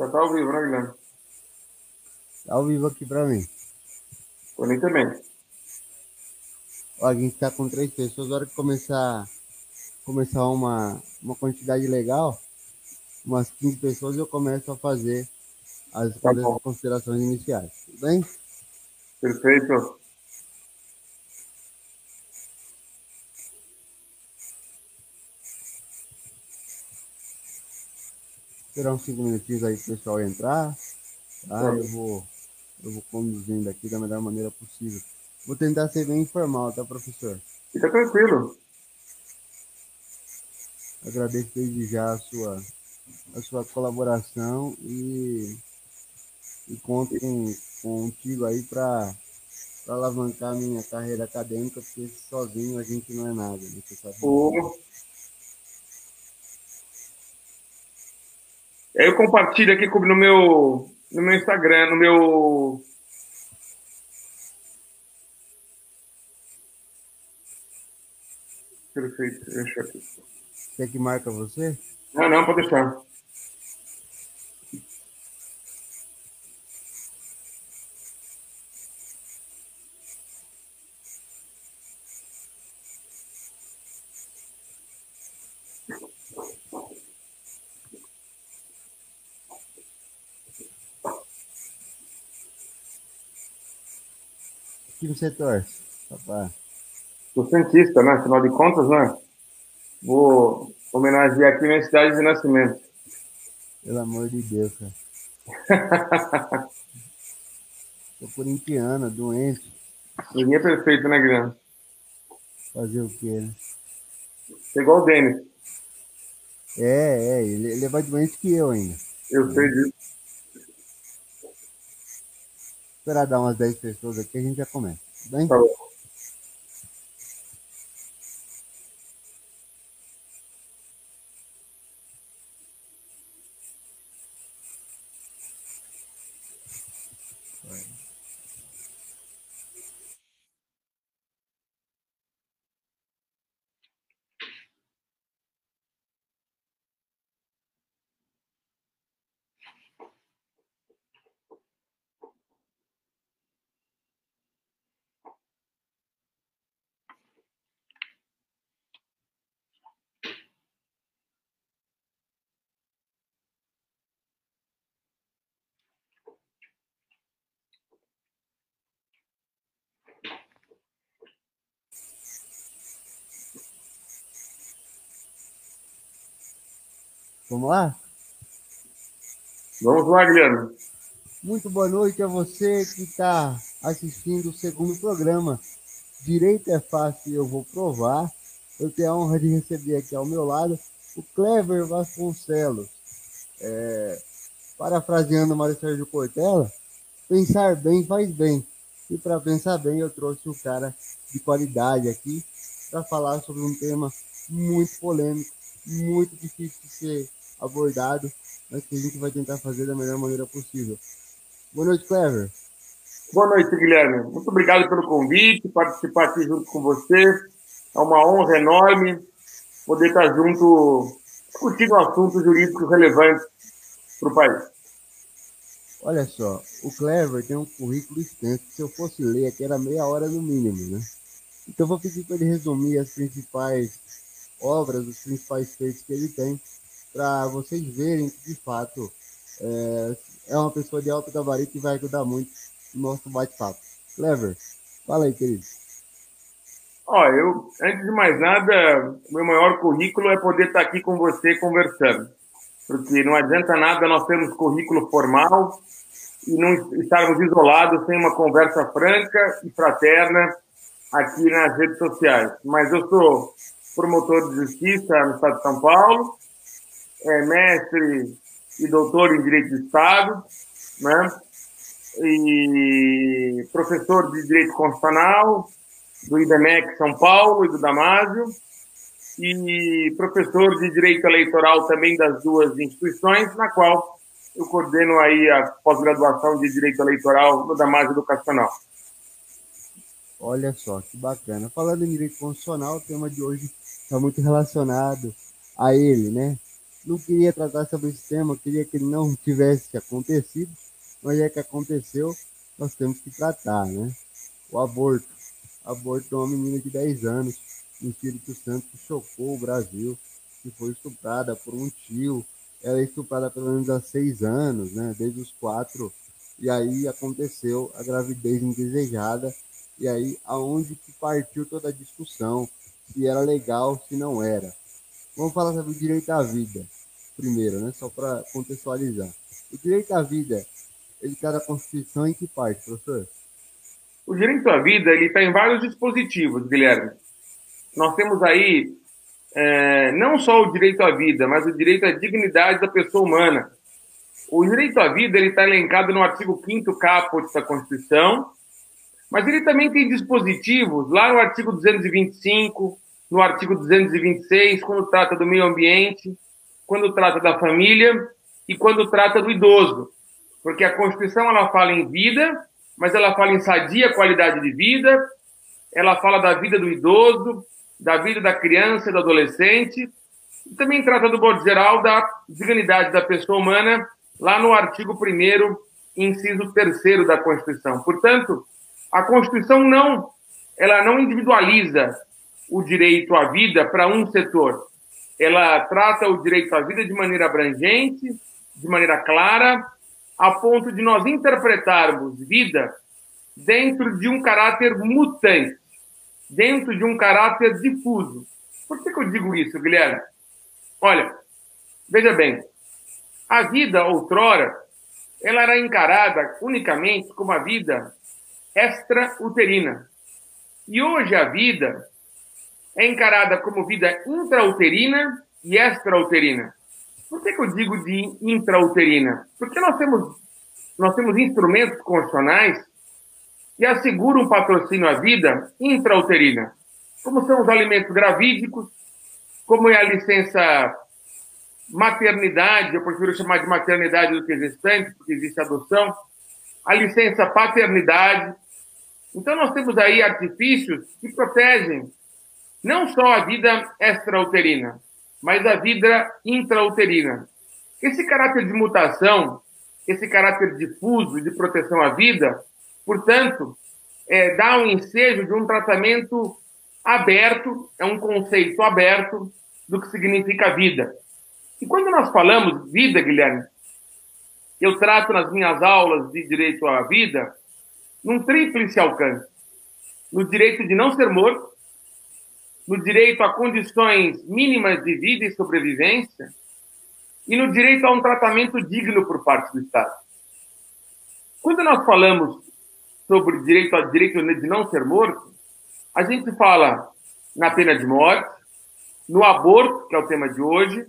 Já tá ao vivo, né, Guilherme? Tá ao vivo aqui pra mim. Pra mim também. Ó, a gente tá com três pessoas. Na hora que começar, começar uma, uma quantidade legal, umas 15 pessoas, eu começo a fazer as, Tá considerações iniciais. Tudo bem? Perfeito. Esperar uns 5 minutinhos aí pro pessoal entrar. Tá? Eu vou, eu vou conduzindo aqui da melhor maneira possível. Vou tentar ser bem informal, tá, professor? Fica tranquilo. Agradeço desde já a sua, a sua colaboração e, e conto com, contigo aí para alavancar a minha carreira acadêmica, porque sozinho a gente não é nada, né? Você sabe? O... eu compartilho aqui no meu, no meu Instagram, no meu. Perfeito. Deixa eu aqui. Quer que marca você? Não, não, pode deixar. Você torce, papai? Sou cientista, né? Afinal de contas, né? Vou homenagear aqui minha cidade de nascimento. Pelo amor de Deus, cara. Sou corintiana, doente. Ninguém é perfeito, né, Guilherme? Fazer o quê, né? É igual o Denis. É, é, ele, ele é mais doente que eu ainda. Eu sei disso. Esperar dar umas 10 pessoas aqui, a gente já começa. Tudo bem? Tá bom. Vamos lá? Vamos lá, Guilherme. Muito boa noite a você que está assistindo o segundo programa. Direito é fácil, eu vou provar. Eu tenho a honra de receber aqui ao meu lado o Clever Vasconcelos. É, parafraseando Mário Sérgio Cortella, pensar bem faz bem. E para pensar bem, eu trouxe um cara de qualidade aqui para falar sobre um tema muito polêmico, muito difícil de ser abordado, mas que a gente vai tentar fazer da melhor maneira possível. Boa noite, Clever. Boa noite, Guilherme. Muito obrigado pelo convite, participar aqui junto com você. É uma honra enorme poder estar junto, discutindo assuntos jurídicos relevantes para o país. Olha só, o Clever tem um currículo extenso. Se eu fosse ler aqui era meia hora no mínimo, né? Então vou pedir para ele resumir as principais obras, os principais feitos que ele tem, para vocês verem que de fato é, é uma pessoa de alto gabarito e vai ajudar muito no nosso bate-papo. Clever, fala aí, querido. Ó, eu, antes de mais nada, meu maior currículo é poder estar aqui com você conversando. Porque não adianta nada nós termos currículo formal e não estarmos isolados sem uma conversa franca e fraterna aqui nas redes sociais. Mas eu sou promotor de justiça no Estado de São Paulo, é mestre e doutor em Direito de Estado, né? E professor de Direito Constitucional do IBMEC São Paulo e do Damásio, e professor de Direito Eleitoral também das duas instituições, na qual eu coordeno aí a pós-graduação de Direito Eleitoral no Damásio Educacional. Olha só, que bacana. Falando em direito constitucional, o tema de hoje está muito relacionado a ele, né? Não queria tratar sobre esse tema, queria que não tivesse acontecido, mas é que aconteceu, nós temos que tratar, né? O aborto. Aborto de uma menina de 10 anos no Espírito Santo que chocou o Brasil, que foi estuprada por um tio. Ela é estuprada pelo menos há seis anos, né? Desde os quatro. E aí aconteceu a gravidez indesejada e aí, aonde que partiu toda a discussão, se era legal, se não era. Vamos falar sobre o direito à vida, primeiro, né? Só para contextualizar. O direito à vida, ele está na Constituição em que parte, professor? O direito à vida, ele está em vários dispositivos, Guilherme. Nós temos aí é, não só o direito à vida, mas o direito à dignidade da pessoa humana. O direito à vida ele está elencado no artigo 5 caput da Constituição, mas ele também tem dispositivos lá no artigo 225, no artigo 226, quando trata do meio ambiente, quando trata da família e quando trata do idoso. Porque a Constituição ela fala em vida, mas ela fala em sadia qualidade de vida, ela fala da vida do idoso, da vida da criança do adolescente, e também trata do modo geral da dignidade da pessoa humana, lá no artigo 1 inciso 3 da Constituição. Portanto, a Constituição não, ela não individualiza o direito à vida para um setor. Ela trata o direito à vida de maneira abrangente, de maneira clara, a ponto de nós interpretarmos vida dentro de um caráter mutante, dentro de um caráter difuso. Por que, que eu digo isso, Guilherme? Olha, veja bem, a vida outrora, ela era encarada unicamente como a vida extrauterina. E hoje a vida é encarada como vida intrauterina e extrauterina. Por que, que eu digo de intrauterina? Porque nós temos, nós temos instrumentos constitucionais que asseguram um patrocínio à vida intrauterina, como são os alimentos gravídicos, como é a licença maternidade, eu prefiro chamar de maternidade do que gestante, porque existe adoção, a licença paternidade. Então, nós temos aí artifícios que protegem não só a vida extrauterina, mas a vida intrauterina. Esse caráter de mutação, esse caráter difuso de proteção à vida, portanto, é, dá um ensejo de um tratamento aberto, é um conceito aberto do que significa vida. E quando nós falamos vida, Guilherme, eu trato nas minhas aulas de direito à vida num tríplice alcance. No direito de não ser morto, no direito a condições mínimas de vida e sobrevivência e no direito a um tratamento digno por parte do Estado. Quando nós falamos sobre direito a direito de não ser morto, a gente fala na pena de morte, no aborto, que é o tema de hoje,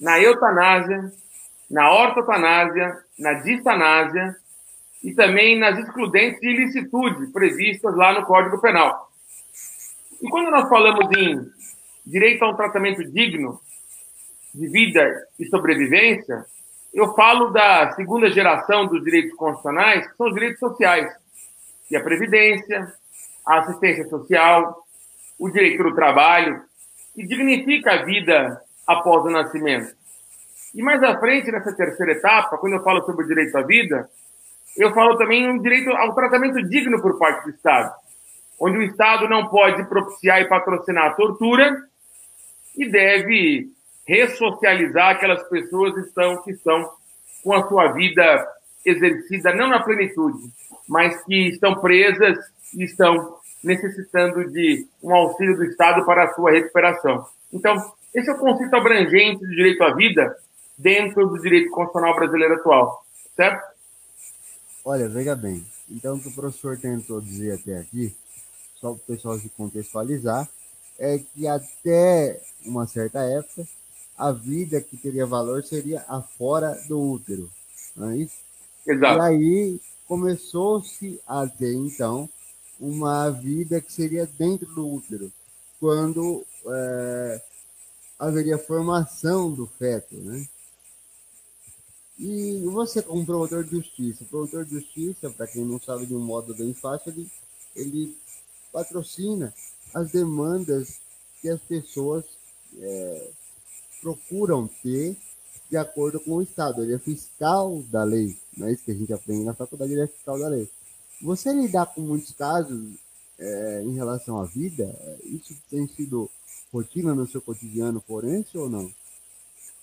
na eutanásia, na ortotanásia, na distanásia e também nas excludentes de ilicitude previstas lá no Código Penal. E quando nós falamos em direito a um tratamento digno de vida e sobrevivência, eu falo da segunda geração dos direitos constitucionais, que são os direitos sociais, e a previdência, a assistência social, o direito do trabalho, que dignifica a vida após o nascimento. E mais à frente, nessa terceira etapa, quando eu falo sobre o direito à vida, eu falo também um direito ao tratamento digno por parte do Estado, onde o Estado não pode propiciar e patrocinar a tortura e deve ressocializar aquelas pessoas que estão, que estão com a sua vida exercida, não na plenitude, mas que estão presas e estão necessitando de um auxílio do Estado para a sua recuperação. Então, esse é o conceito abrangente do direito à vida dentro do direito constitucional brasileiro atual, certo? Olha, veja bem. Então, o que o professor tentou dizer até aqui, só para o pessoal se contextualizar, é que até uma certa época, a vida que teria valor seria a fora do útero, não é isso? Exato. E aí começou-se a ter, então, uma vida que seria dentro do útero, quando é, haveria formação do feto, né? E você, como promotor de justiça, promotor de justiça, para quem não sabe de um modo bem fácil, ele, ele patrocina as demandas que as pessoas é, procuram ter de acordo com o Estado. Ele é fiscal da lei, não é isso que a gente aprende na faculdade, ele é fiscal da lei. Você lidar com muitos casos é, em relação à vida, isso tem sido rotina no seu cotidiano forense ou não?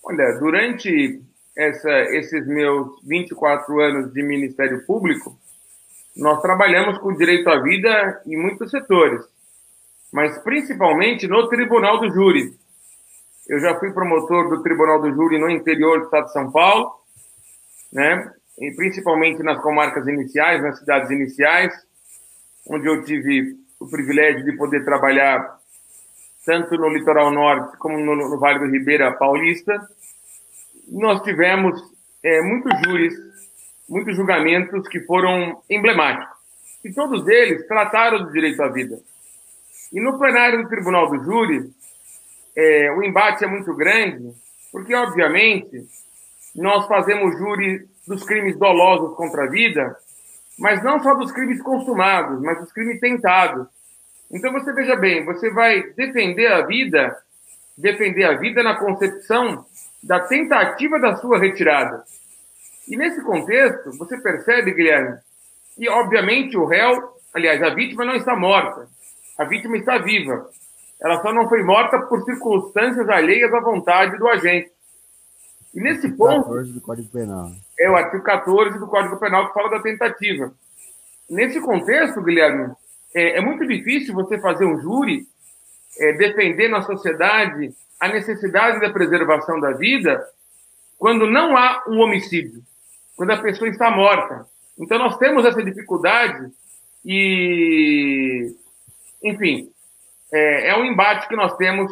Olha, durante essa, esses meus 24 anos de Ministério Público, nós trabalhamos com direito à vida em muitos setores, mas principalmente no Tribunal do Júri. Eu já fui promotor do Tribunal do Júri no interior do Estado de São Paulo, né? E principalmente nas comarcas iniciais, nas cidades iniciais, onde eu tive o privilégio de poder trabalhar tanto no litoral norte como no, no Vale do Ribeira Paulista nós tivemos é, muitos júris, muitos julgamentos que foram emblemáticos. E todos eles trataram do direito à vida. E no plenário do Tribunal do Júri, é, o embate é muito grande, porque, obviamente, nós fazemos júri dos crimes dolosos contra a vida, mas não só dos crimes consumados, mas dos crimes tentados. Então, você veja bem, você vai defender a vida, defender a vida na concepção da tentativa da sua retirada. E nesse contexto, você percebe, Guilherme, que obviamente o réu, aliás, a vítima não está morta, a vítima está viva. Ela só não foi morta por circunstâncias alheias à vontade do agente. E nesse ponto. 14 do Código Penal. É o artigo 14 do Código Penal que fala da tentativa. Nesse contexto, Guilherme, é, é muito difícil você fazer um júri é, defender na sociedade a necessidade da preservação da vida quando não há um homicídio, quando a pessoa está morta. Então nós temos essa dificuldade e, enfim, é, é um embate que nós temos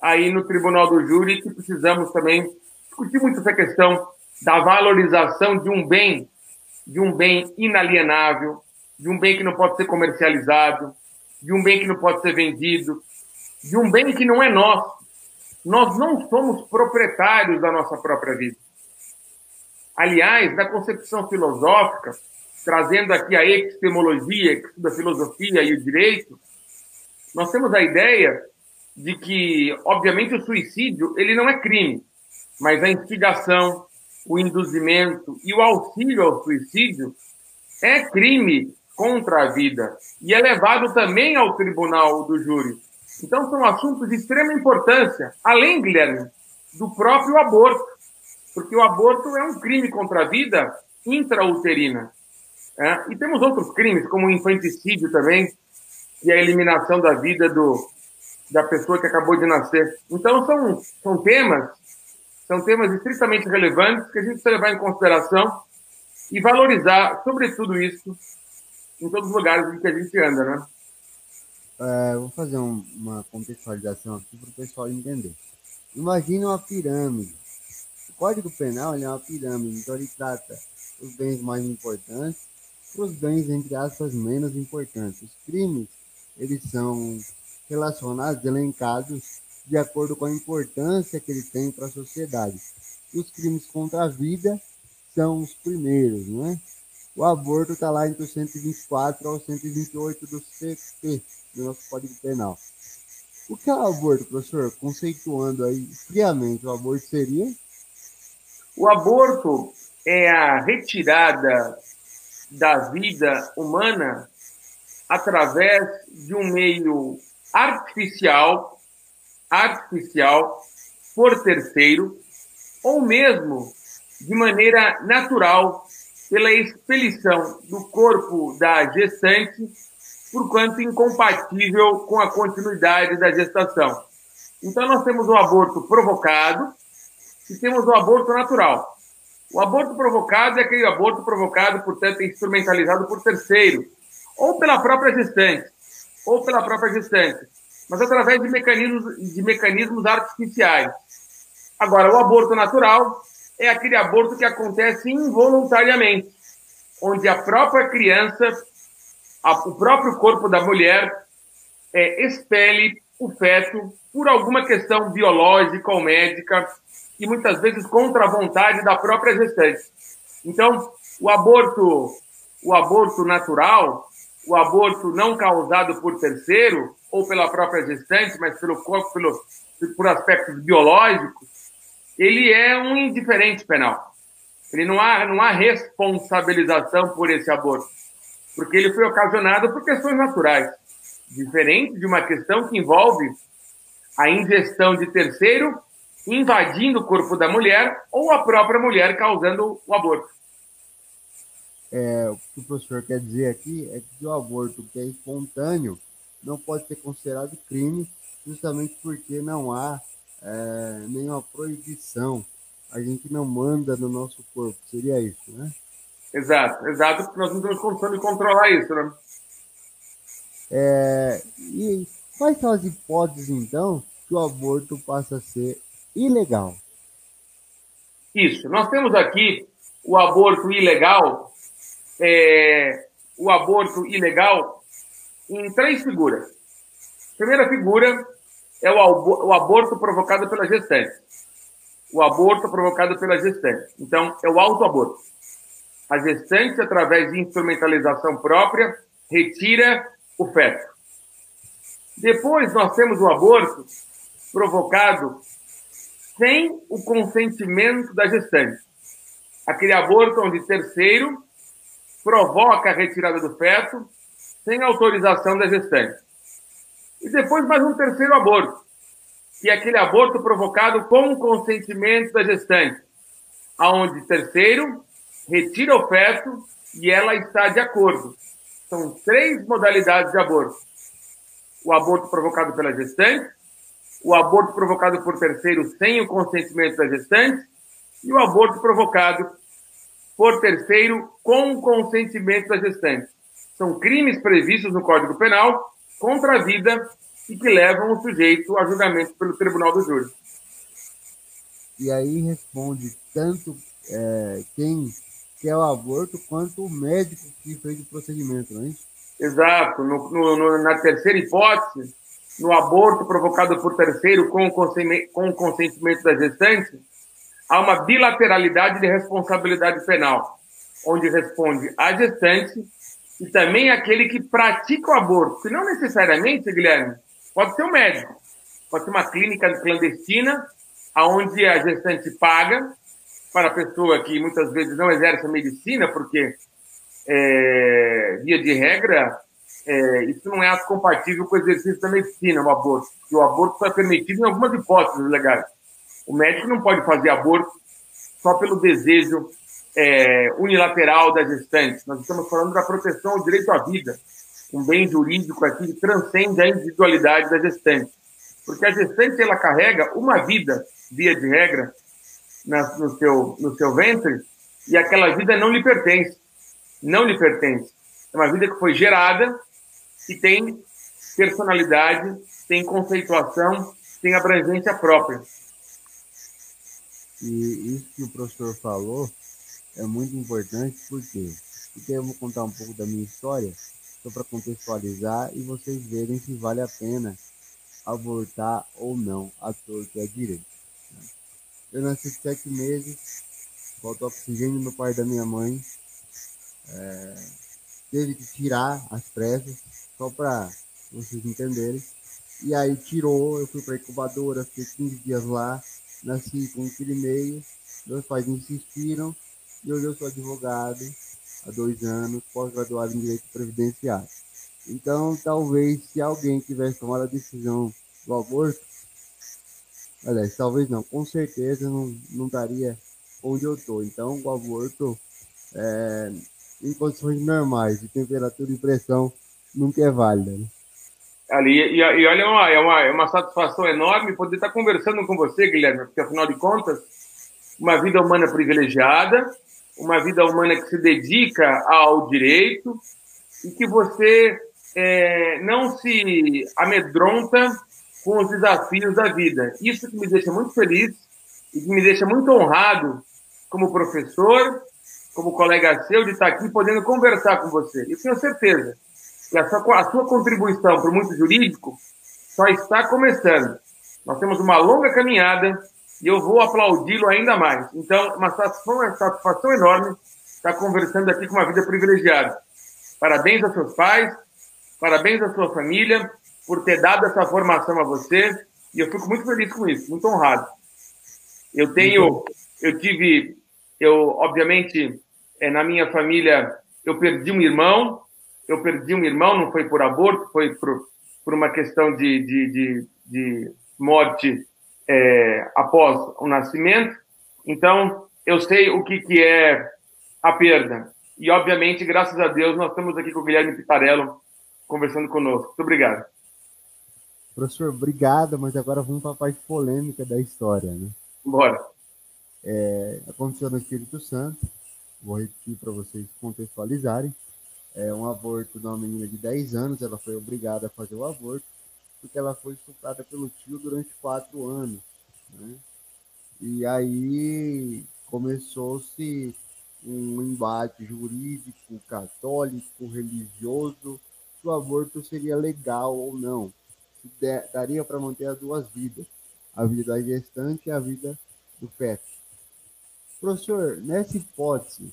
aí no Tribunal do Júri que precisamos também discutir muito essa questão da valorização de um bem, de um bem inalienável, de um bem que não pode ser comercializado, de um bem que não pode ser vendido, de um bem que não é nosso, nós não somos proprietários da nossa própria vida. Aliás, na concepção filosófica, trazendo aqui a epistemologia, que estuda a filosofia e o direito, nós temos a ideia de que, obviamente, o suicídio ele não é crime, mas a instigação, o induzimento e o auxílio ao suicídio é crime contra a vida e é levado também ao tribunal do júri. Então, são assuntos de extrema importância, além, Guilherme, do próprio aborto, porque o aborto é um crime contra a vida intrauterina. É? E temos outros crimes, como o infanticídio também, e a eliminação da vida do, da pessoa que acabou de nascer. Então, são, são temas são temas estritamente relevantes que a gente precisa levar em consideração e valorizar, sobretudo isso, em todos os lugares em que a gente anda, né? É, vou fazer um, uma contextualização aqui para o pessoal entender. Imagina uma pirâmide. Código Penal é uma pirâmide, então ele trata os bens mais importantes para os bens, entre aspas, menos importantes. Os crimes, eles são relacionados, elencados, de acordo com a importância que eles têm para a sociedade. E os crimes contra a vida são os primeiros, não é? O aborto está lá entre o 124 ao 128 do CP, do nosso Código Penal. O que é o aborto, professor? Conceituando aí friamente, o aborto seria? O aborto é a retirada da vida humana através de um meio artificial, artificial por terceiro, ou mesmo de maneira natural pela expelição do corpo da gestante, por quanto incompatível com a continuidade da gestação. Então, nós temos o aborto provocado e temos o aborto natural. O aborto provocado é aquele aborto provocado, portanto, instrumentalizado por terceiro, ou pela própria gestante, ou pela própria gestante, mas através de mecanismos, de mecanismos artificiais. Agora, o aborto natural é aquele aborto que acontece involuntariamente, onde a própria criança, a, o próprio corpo da mulher, é, expele o feto por alguma questão biológica ou médica e muitas vezes contra a vontade da própria gestante. Então, o aborto, o aborto natural, o aborto não causado por terceiro ou pela própria gestante, mas pelo corpo, pelo, por aspectos biológicos, ele é um indiferente penal. Ele não há, não há responsabilização por esse aborto, porque ele foi ocasionado por questões naturais, diferente de uma questão que envolve a ingestão de terceiro invadindo o corpo da mulher ou a própria mulher causando o aborto. É, o que o professor quer dizer aqui é que o aborto que é espontâneo não pode ser considerado crime, justamente porque não há é, nenhuma proibição. A gente não manda no nosso corpo, seria isso, né? Exato, exato, porque nós não temos condição de controlar isso, né? É, e quais são as hipóteses, então, que o aborto passa a ser ilegal? Isso, nós temos aqui o aborto ilegal, é, o aborto ilegal em três figuras. Primeira figura é o aborto provocado pela gestante. O aborto provocado pela gestante. Então, é o autoaborto. A gestante, através de instrumentalização própria, retira o feto. Depois, nós temos o aborto provocado sem o consentimento da gestante. Aquele aborto onde terceiro provoca a retirada do feto sem autorização da gestante. E depois mais um terceiro aborto, que é aquele aborto provocado com o consentimento da gestante, aonde terceiro retira o feto e ela está de acordo. São três modalidades de aborto. O aborto provocado pela gestante, o aborto provocado por terceiro sem o consentimento da gestante e o aborto provocado por terceiro com o consentimento da gestante. São crimes previstos no Código Penal contra a vida e que levam o sujeito a julgamento pelo Tribunal do Júri. E aí responde tanto é, quem quer o aborto quanto o médico que fez o procedimento, não é isso? Exato. No, no, na terceira hipótese, no aborto provocado por terceiro com o consentimento da gestante, há uma bilateralidade de responsabilidade penal, onde responde a gestante e também aquele que pratica o aborto, que não necessariamente, Guilherme, pode ser um médico, pode ser uma clínica clandestina, aonde a gestante paga para a pessoa que muitas vezes não exerce a medicina, porque, é, via de regra, é, isso não é compatível com o exercício da medicina, o aborto. Porque o aborto só é permitido em algumas hipóteses legais. O médico não pode fazer aborto só pelo desejo é, unilateral da gestante. Nós estamos falando da proteção ao direito à vida, um bem jurídico aqui que transcende a individualidade da gestante. Porque a gestante ela carrega uma vida, via de regra, na, no, seu, no seu ventre, e aquela vida não lhe pertence. Não lhe pertence. É uma vida que foi gerada que tem personalidade, tem conceituação, tem abrangência própria. E isso que o professor falou é muito importante, por quê? Porque eu vou contar um pouco da minha história, só para contextualizar e vocês verem se vale a pena abortar ou não a torta e a direita. Né? Eu nasci sete meses, faltou oxigênio no pai da minha mãe, é, teve que tirar as pressas, só para vocês entenderem. E aí tirou, eu fui para incubadora, fiquei 15 dias lá, nasci com um filho e meio, meus pais insistiram, e hoje eu sou advogado há dois anos, pós-graduado em Direito Previdenciário. Então, talvez, se alguém tivesse tomado a decisão do aborto, aliás, talvez não, com certeza não, não estaria onde eu estou. Então, o aborto, é, em condições normais, de temperatura e pressão, nunca é válida. Né? Ali, e, e olha, é uma, é, uma, é uma satisfação enorme poder estar conversando com você, Guilherme, porque afinal de contas, uma vida humana privilegiada, uma vida humana que se dedica ao direito e que você é, não se amedronta com os desafios da vida. Isso que me deixa muito feliz e que me deixa muito honrado como professor, como colega seu, de estar aqui podendo conversar com você. E tenho certeza que a sua, a sua contribuição para o mundo jurídico só está começando. Nós temos uma longa caminhada e eu vou aplaudi-lo ainda mais. Então, uma satisfação, uma satisfação enorme estar conversando aqui com uma vida privilegiada. Parabéns aos seus pais, parabéns à sua família por ter dado essa formação a você, e eu fico muito feliz com isso, muito honrado. Eu tenho, eu tive, eu, obviamente, é, na minha família, eu perdi um irmão, eu perdi um irmão, não foi por aborto, foi por, por uma questão de, de, de, de morte é, após o nascimento. Então, eu sei o que, que é a perda. E, obviamente, graças a Deus, nós estamos aqui com o Guilherme Pitarello conversando conosco. Muito obrigado. Professor, obrigado, mas agora vamos para a parte polêmica da história, né? Bora. É, aconteceu no Espírito Santo, vou repetir para vocês contextualizarem. É um aborto de uma menina de 10 anos, ela foi obrigada a fazer o aborto, porque ela foi estuprada pelo tio durante quatro anos. Né? E aí começou-se um embate jurídico, católico, religioso, se o aborto seria legal ou não. Se daria para manter as duas vidas, a vida da gestante e a vida do feto. Professor, nessa hipótese,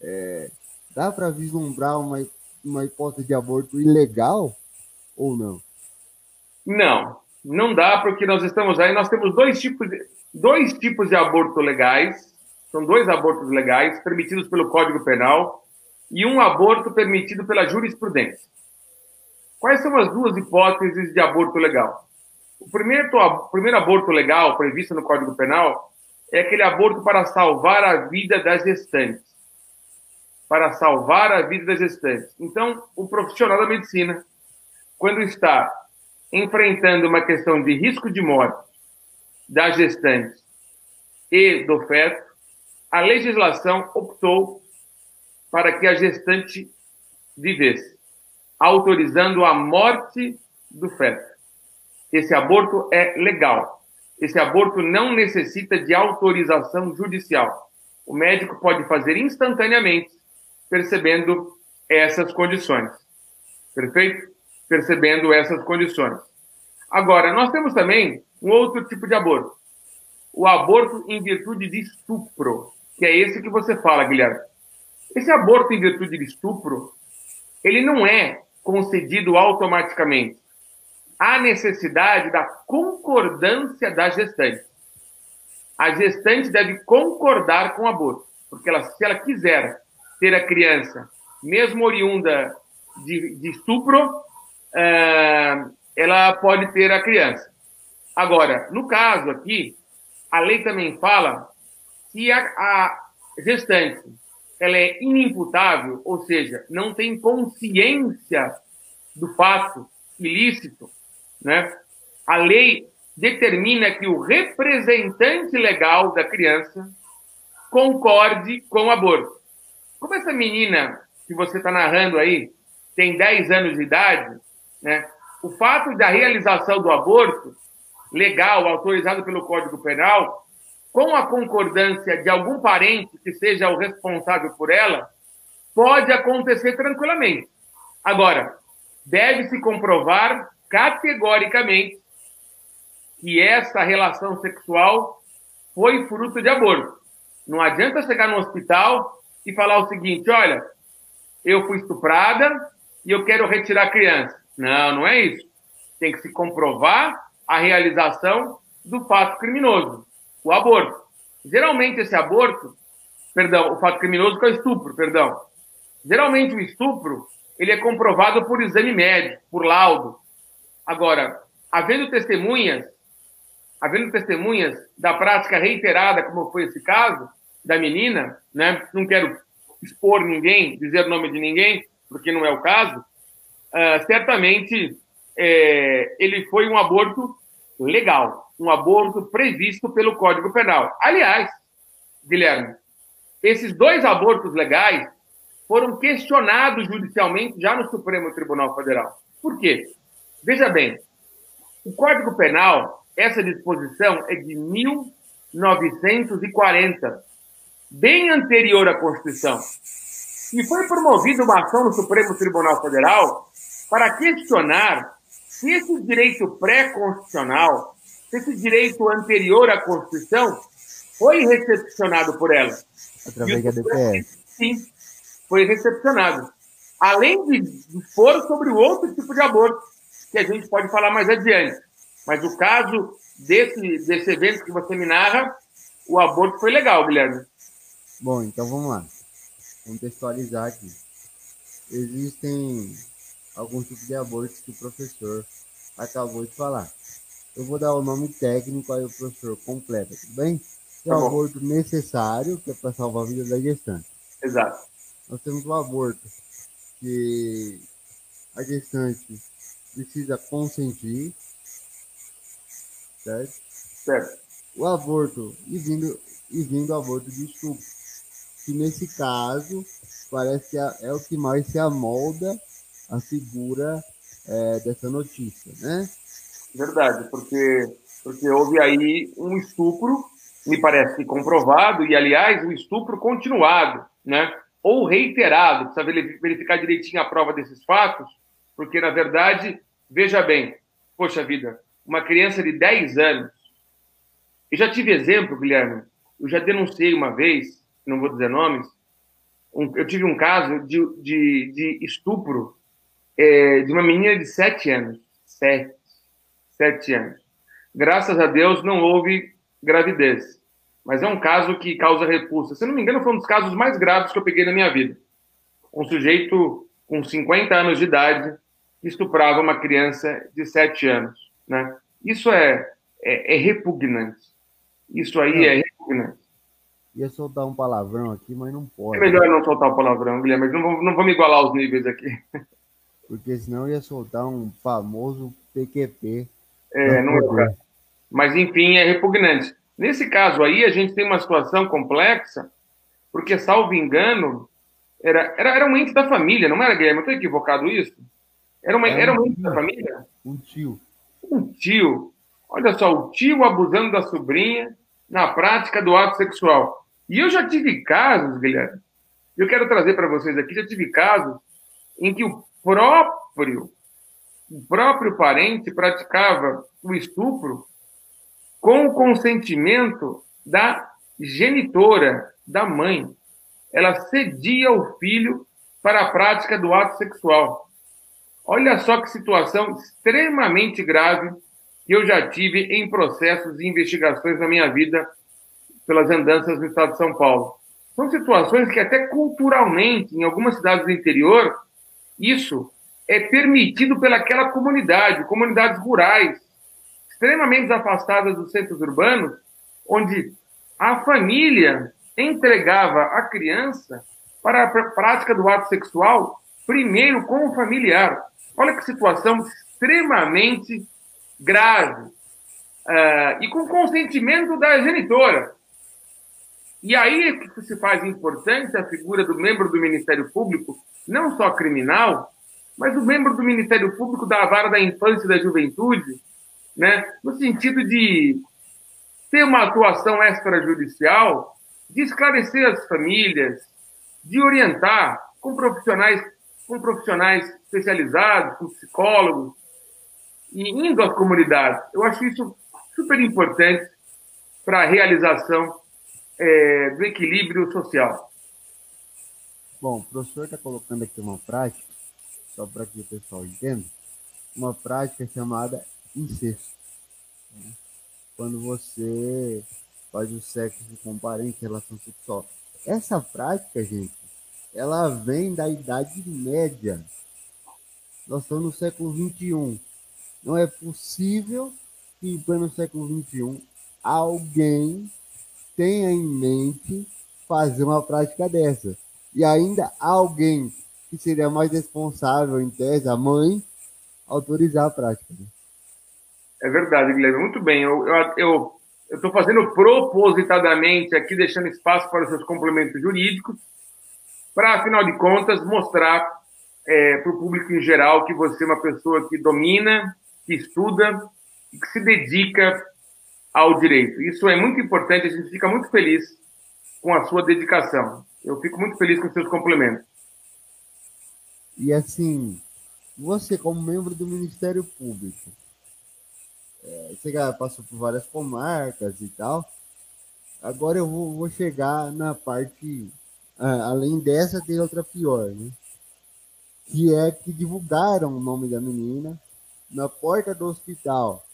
é, dá para vislumbrar uma, uma hipótese de aborto ilegal ou não? Não, não dá, porque nós estamos aí, nós temos dois tipos de, dois tipos de aborto legais, são dois abortos legais permitidos pelo Código Penal e um aborto permitido pela jurisprudência. Quais são as duas hipóteses de aborto legal? O primeiro, o primeiro aborto legal previsto no Código Penal é aquele aborto para salvar a vida das gestantes. Para salvar a vida das gestantes. Então, o profissional da medicina, quando está enfrentando uma questão de risco de morte da gestante e do feto, a legislação optou para que a gestante vivesse, autorizando a morte do feto. Esse aborto é legal. Esse aborto não necessita de autorização judicial. O médico pode fazer instantaneamente, percebendo essas condições. Perfeito? percebendo essas condições. Agora, nós temos também um outro tipo de aborto. O aborto em virtude de estupro, que é esse que você fala, Guilherme. Esse aborto em virtude de estupro, ele não é concedido automaticamente. Há necessidade da concordância da gestante. A gestante deve concordar com o aborto, porque ela, se ela quiser ter a criança, mesmo oriunda de, de estupro, é, ela pode ter a criança. Agora, no caso aqui, a lei também fala que a, a gestante ela é inimputável, ou seja, não tem consciência do fato ilícito, né? A lei determina que o representante legal da criança concorde com o aborto. Como essa menina que você está narrando aí tem 10 anos de idade, né? O fato da realização do aborto legal, autorizado pelo Código Penal, com a concordância de algum parente que seja o responsável por ela, pode acontecer tranquilamente. Agora, deve-se comprovar categoricamente que essa relação sexual foi fruto de aborto. Não adianta chegar no hospital e falar o seguinte: olha, eu fui estuprada e eu quero retirar a criança. Não, não é isso. Tem que se comprovar a realização do fato criminoso, o aborto. Geralmente esse aborto, perdão, o fato criminoso que é o estupro, perdão. Geralmente o estupro, ele é comprovado por exame médico, por laudo. Agora, havendo testemunhas, havendo testemunhas da prática reiterada, como foi esse caso da menina, né? Não quero expor ninguém, dizer o nome de ninguém, porque não é o caso, uh, certamente é, ele foi um aborto legal, um aborto previsto pelo Código Penal. Aliás, Guilherme, esses dois abortos legais foram questionados judicialmente já no Supremo Tribunal Federal. Por quê? Veja bem, o Código Penal, essa disposição é de 1940, bem anterior à Constituição. E foi promovida uma ação no Supremo Tribunal Federal para questionar se esse direito pré-constitucional se esse direito anterior à Constituição foi recepcionado por ela. Através da DPS. Sim, foi recepcionado. Além de dispor sobre o outro tipo de aborto, que a gente pode falar mais adiante. Mas o caso desse, desse evento que você me narra, o aborto foi legal, Guilherme. Bom, então vamos lá. Contextualizar aqui. Existem alguns tipos de abortos que o professor acabou de falar. Eu vou dar o nome técnico, aí o professor completa, tudo bem? É o tá aborto necessário, que é para salvar a vida da gestante. Exato. Nós temos o aborto que a gestante precisa consentir, certo? Certo. O aborto, e vindo, e vindo o aborto de estupro, que nesse caso parece que é, é o que mais se amolda a figura é, dessa notícia, né? Verdade, porque, porque houve aí um estupro, me parece comprovado, e aliás, um estupro continuado, né? Ou reiterado, precisa verificar direitinho a prova desses fatos, porque na verdade, veja bem, poxa vida, uma criança de 10 anos, eu já tive exemplo, Guilherme, eu já denunciei uma vez, não vou dizer nomes, um, eu tive um caso de, de, de estupro é, de uma menina de sete anos. Sete. Sete anos. Graças a Deus não houve gravidez. Mas é um caso que causa repulsa. Se não me engano, foi um dos casos mais graves que eu peguei na minha vida. Um sujeito com 50 anos de idade estuprava uma criança de 7 anos. Né? Isso é, é, é repugnante. Isso aí não. é repugnante. Ia soltar um palavrão aqui, mas não pode. É melhor não soltar o um palavrão, Guilherme, mas não vamos, não vamos igualar os níveis aqui. porque senão ia soltar um famoso PQP. É, não é. Mas, enfim, é repugnante. Nesse caso aí, a gente tem uma situação complexa, porque, salvo engano, era, era, era um ente da família, não era, Guilherme? Estou equivocado isso? Era, uma, era, um, ente da família? Um tio. Um tio. Olha só, o tio abusando da sobrinha na prática do ato sexual. E eu já tive casos, Guilherme, eu quero trazer para vocês aqui, já tive casos em que o próprio, o próprio parente praticava o estupro com o consentimento da genitora, da mãe. Ela cedia o filho para a prática do ato sexual. Olha só que situação extremamente grave que eu já tive em processos e investigações na minha vida pelas andanças no estado de São Paulo. São situações que até culturalmente, em algumas cidades do interior, isso é permitido pelaquela comunidade, comunidades rurais, extremamente afastadas dos centros urbanos, onde a família entregava a criança para a prática do ato sexual, primeiro com o familiar. Olha que situação extremamente grave. Uh, e com consentimento da genitora. E aí é que se faz importante a figura do membro do Ministério Público não só criminal, mas o membro do Ministério Público da vara da infância e da juventude, né, no sentido de ter uma atuação extrajudicial, de esclarecer as famílias, de orientar com profissionais, com profissionais especializados, com psicólogos, e indo às comunidades. Eu acho isso super importante para a realização é, do equilíbrio social. Bom, o professor está colocando aqui uma prática, só para que o pessoal entenda, uma prática chamada incesto. Né? Quando você faz o sexo com um parente, relação sexual. Essa prática, gente, ela vem da Idade Média. Nós estamos no século XXI. Não é possível que, pleno século XXI, alguém tenha em mente fazer uma prática dessa e ainda alguém que seria mais responsável, em tese, a mãe, autorizar a prática. Né? É verdade, Guilherme. Muito bem. Eu estou eu, eu, fazendo propositadamente aqui, deixando espaço para os seus complementos jurídicos, para, afinal de contas, mostrar é, para o público em geral que você é uma pessoa que domina, que estuda e que se dedica ao direito. Isso é muito importante, a gente fica muito feliz com a sua dedicação. Eu fico muito feliz com seus complementos. E assim, você como membro do Ministério Público, É, você já passou por várias comarcas e tal. Agora eu vou, vou chegar na parte. Ah, além dessa, tem outra pior, né? Que é que divulgaram o nome da menina na porta do hospital.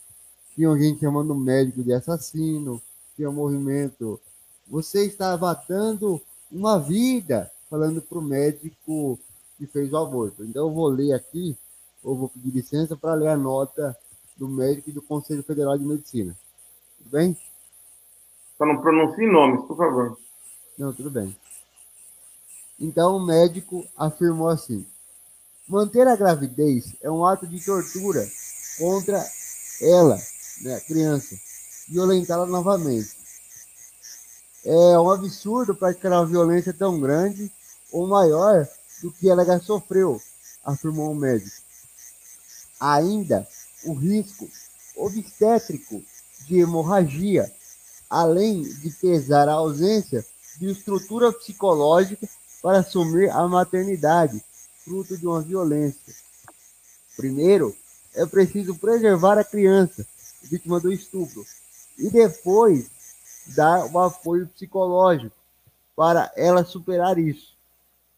Tinha gente chamando o médico de assassino, tinha um movimento. Você está matando uma vida, falando para o médico que fez o aborto. Então eu vou ler aqui, ou vou pedir licença para ler a nota do médico e do Conselho Federal de Medicina. Tudo bem? Só não pronuncie nomes, por favor. Não, tudo bem. Então o médico afirmou assim: manter a gravidez é um ato de tortura contra ela, né, a criança, violentá-la novamente. É um absurdo praticar uma violência tão grande ou maior do que ela já sofreu, afirmou o médico. Ainda o risco obstétrico de hemorragia, além de pesar a ausência de estrutura psicológica para assumir a maternidade, fruto de uma violência. Primeiro, é preciso preservar a criança vítima do estupro e depois dar o apoio psicológico para ela superar isso.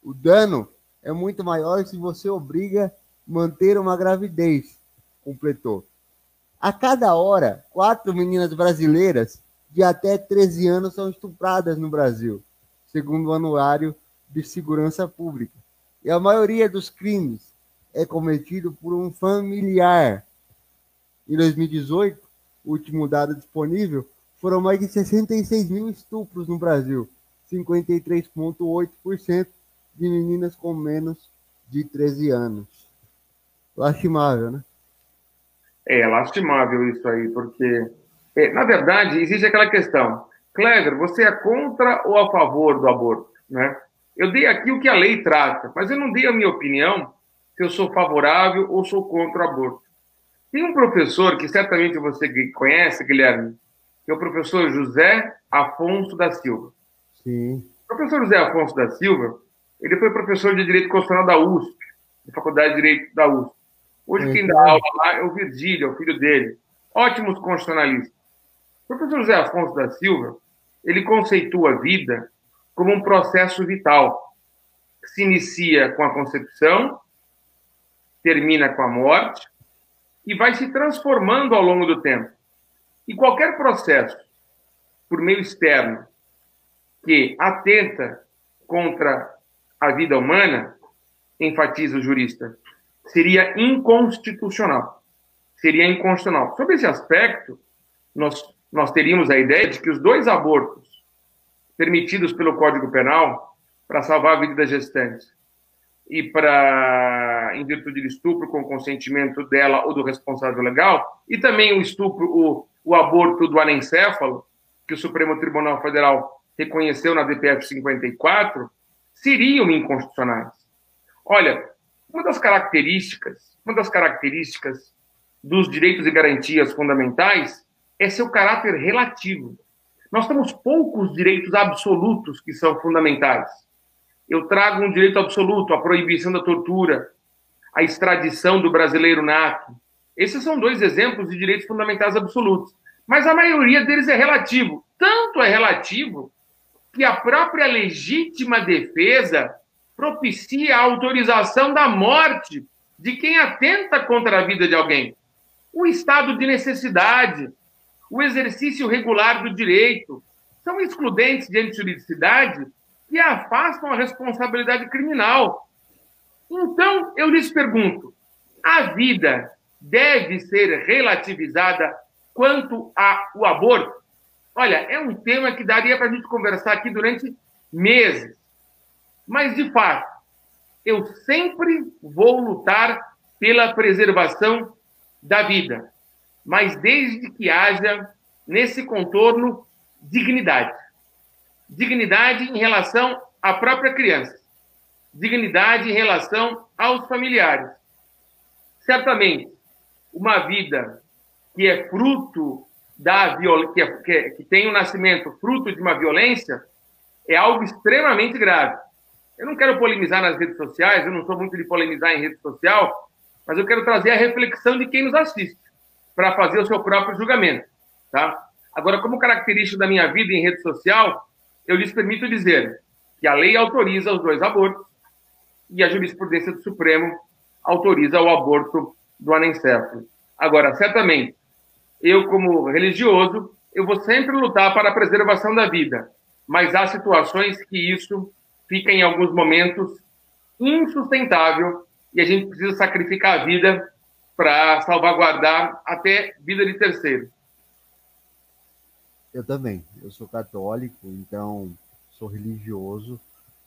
O dano é muito maior se você obriga manter uma gravidez, completou. A cada hora, quatro meninas brasileiras de até 13 anos são estupradas no Brasil, segundo o Anuário de Segurança Pública. E a maioria dos crimes é cometido por um familiar. Em 2018, último dado disponível, foram mais de 66 mil estupros no Brasil, 53,8% de meninas com menos de 13 anos. Lastimável, né? É lastimável isso aí, porque, é, na verdade, existe aquela questão. Clever, você é contra ou a favor do aborto? Né? Eu dei aqui o que a lei trata, mas eu não dei a minha opinião se eu sou favorável ou sou contra o aborto. Tem um professor que certamente você conhece, Guilherme, que é o professor José Afonso da Silva. Sim. O professor José Afonso da Silva, ele foi professor de Direito Constitucional da USP, da Faculdade de Direito da USP. Hoje quem dá aula lá é o Virgílio, é o filho dele. Ótimos constitucionalistas. O professor José Afonso da Silva, ele conceitua a vida como um processo vital, que se inicia com a concepção, termina com a morte e vai se transformando ao longo do tempo. E qualquer processo, por meio externo, que atenta contra a vida humana, enfatiza o jurista, seria inconstitucional. Seria inconstitucional. Sobre esse aspecto, nós, nós teríamos a ideia de que os dois abortos permitidos pelo Código Penal para salvar a vida das gestantes e para, em virtude do estupro com consentimento dela ou do responsável legal, e também o estupro, o, o aborto do anencéfalo, que o Supremo Tribunal Federal reconheceu na DPF 54, seriam inconstitucionais. Olha, uma das características, uma das características dos direitos e garantias fundamentais é seu caráter relativo. Nós temos poucos direitos absolutos que são fundamentais. Eu trago um direito absoluto, a proibição da tortura, a extradição do brasileiro nato. Esses são dois exemplos de direitos fundamentais absolutos. Mas a maioria deles é relativo. Tanto é relativo que a própria legítima defesa propicia a autorização da morte de quem atenta contra a vida de alguém. O estado de necessidade, o exercício regular do direito, são excludentes de antijuridicidade que afastam a responsabilidade criminal. Então, eu lhes pergunto: a vida deve ser relativizada quanto ao aborto? Olha, é um tema que daria para a gente conversar aqui durante meses. Mas, de fato, eu sempre vou lutar pela preservação da vida, mas desde que haja nesse contorno dignidade. Dignidade em relação à própria criança, dignidade em relação aos familiares. Certamente, uma vida que é fruto da violência, que, é, que tem o um nascimento fruto de uma violência, é algo extremamente grave. Eu não quero polemizar nas redes sociais, eu não sou muito de polemizar em rede social, mas eu quero trazer a reflexão de quem nos assiste. Para fazer o seu próprio julgamento. Tá? Agora, como característica da minha vida em rede social, eu lhes permito dizer que a lei autoriza os dois abortos e a jurisprudência do Supremo autoriza o aborto do anencefalo. Agora, certamente, eu, como religioso, eu vou sempre lutar para a preservação da vida, mas há situações que isso fica, em alguns momentos, insustentável e a gente precisa sacrificar a vida para salvaguardar até vida de terceiro. Eu também. Eu sou católico, então sou religioso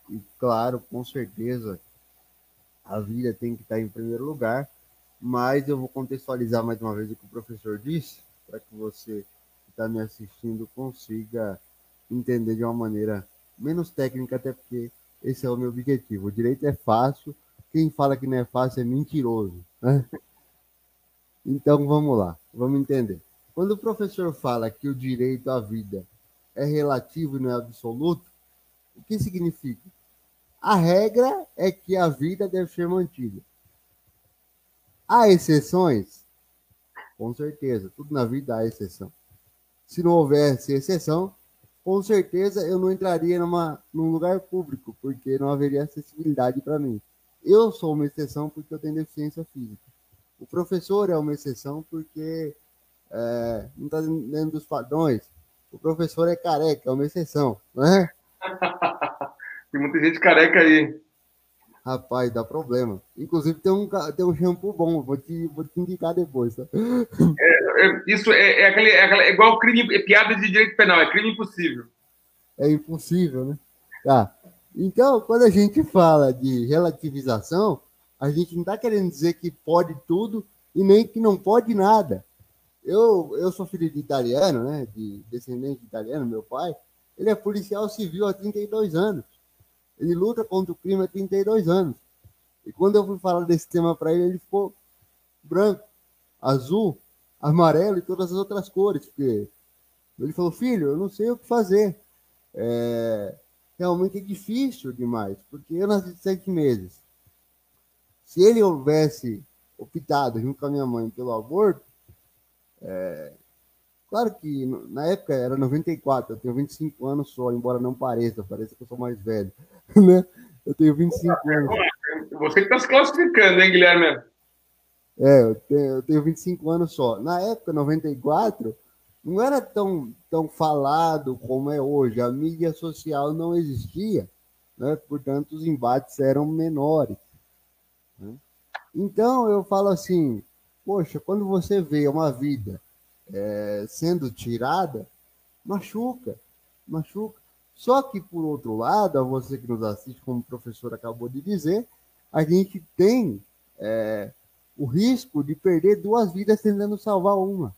e, claro, com certeza, a vida tem que estar em primeiro lugar, mas eu vou contextualizar mais uma vez o que o professor disse, para que você que está me assistindo consiga entender de uma maneira menos técnica, até porque esse é o meu objetivo. O direito é fácil, quem fala que não é fácil é mentiroso. Né? Então vamos lá, vamos entender. Quando o professor fala que o direito à vida é relativo e não é absoluto, o que significa? A regra é que a vida deve ser mantida. Há exceções? Com certeza, tudo na vida há exceção. Se não houvesse exceção, com certeza eu não entraria numa, num lugar público, porque não haveria acessibilidade para mim. Eu sou uma exceção porque eu tenho deficiência física. O professor é uma exceção porque é, não está dentro dos padrões. O professor é careca, é uma exceção, não é? tem muita gente careca aí. Rapaz, dá problema. Inclusive tem um, tem um shampoo bom, vou te, vou te indicar depois, tá? É, é, isso é, é, aquele, é, aquele, é igual crime, é piada de direito penal, é crime impossível. É impossível, né? Tá. Então, quando a gente fala de relativização, a gente não está querendo dizer que pode tudo e nem que não pode nada. Eu, eu sou filho de italiano, né? De descendente de italiano, meu pai. Ele é policial civil há 32 anos. Ele luta contra o crime há 32 anos. E quando eu fui falar desse tema para ele, ele ficou branco, azul, amarelo e todas as outras cores. Porque ele falou, filho, eu não sei o que fazer. É, realmente é difícil demais, porque eu nasci de sete meses. Se ele houvesse optado, junto com a minha mãe, pelo aborto, é, Claro que na época era 94, eu tenho 25 anos só, embora não pareça, pareça que eu sou mais velho. Né? Eu tenho 25 anos. Você que está se classificando, hein, Guilherme? É, eu tenho, eu tenho 25 anos só. Na época, 94, não era tão, tão falado como é hoje. A mídia social não existia, né? portanto, os embates eram menores. Né? Então, eu falo assim: poxa, quando você vê uma vida é, sendo tirada, machuca, machuca. Só que, por outro lado, a você que nos assiste, como o professor acabou de dizer, a gente tem é, o risco de perder duas vidas tentando salvar uma.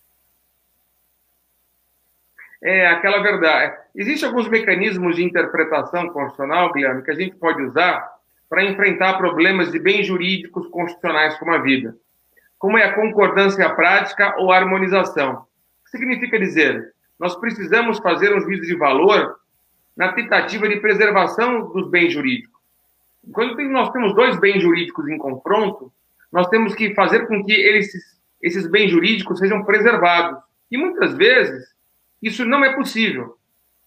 É aquela verdade. Existem alguns mecanismos de interpretação constitucional, Guilherme, que a gente pode usar para enfrentar problemas de bens jurídicos constitucionais como a vida como é a concordância prática ou harmonização. O que significa dizer? Nós precisamos fazer um juízo de valor na tentativa de preservação dos bens jurídicos. Quando nós temos dois bens jurídicos em confronto, nós temos que fazer com que esses bens jurídicos sejam preservados. E muitas vezes isso não é possível.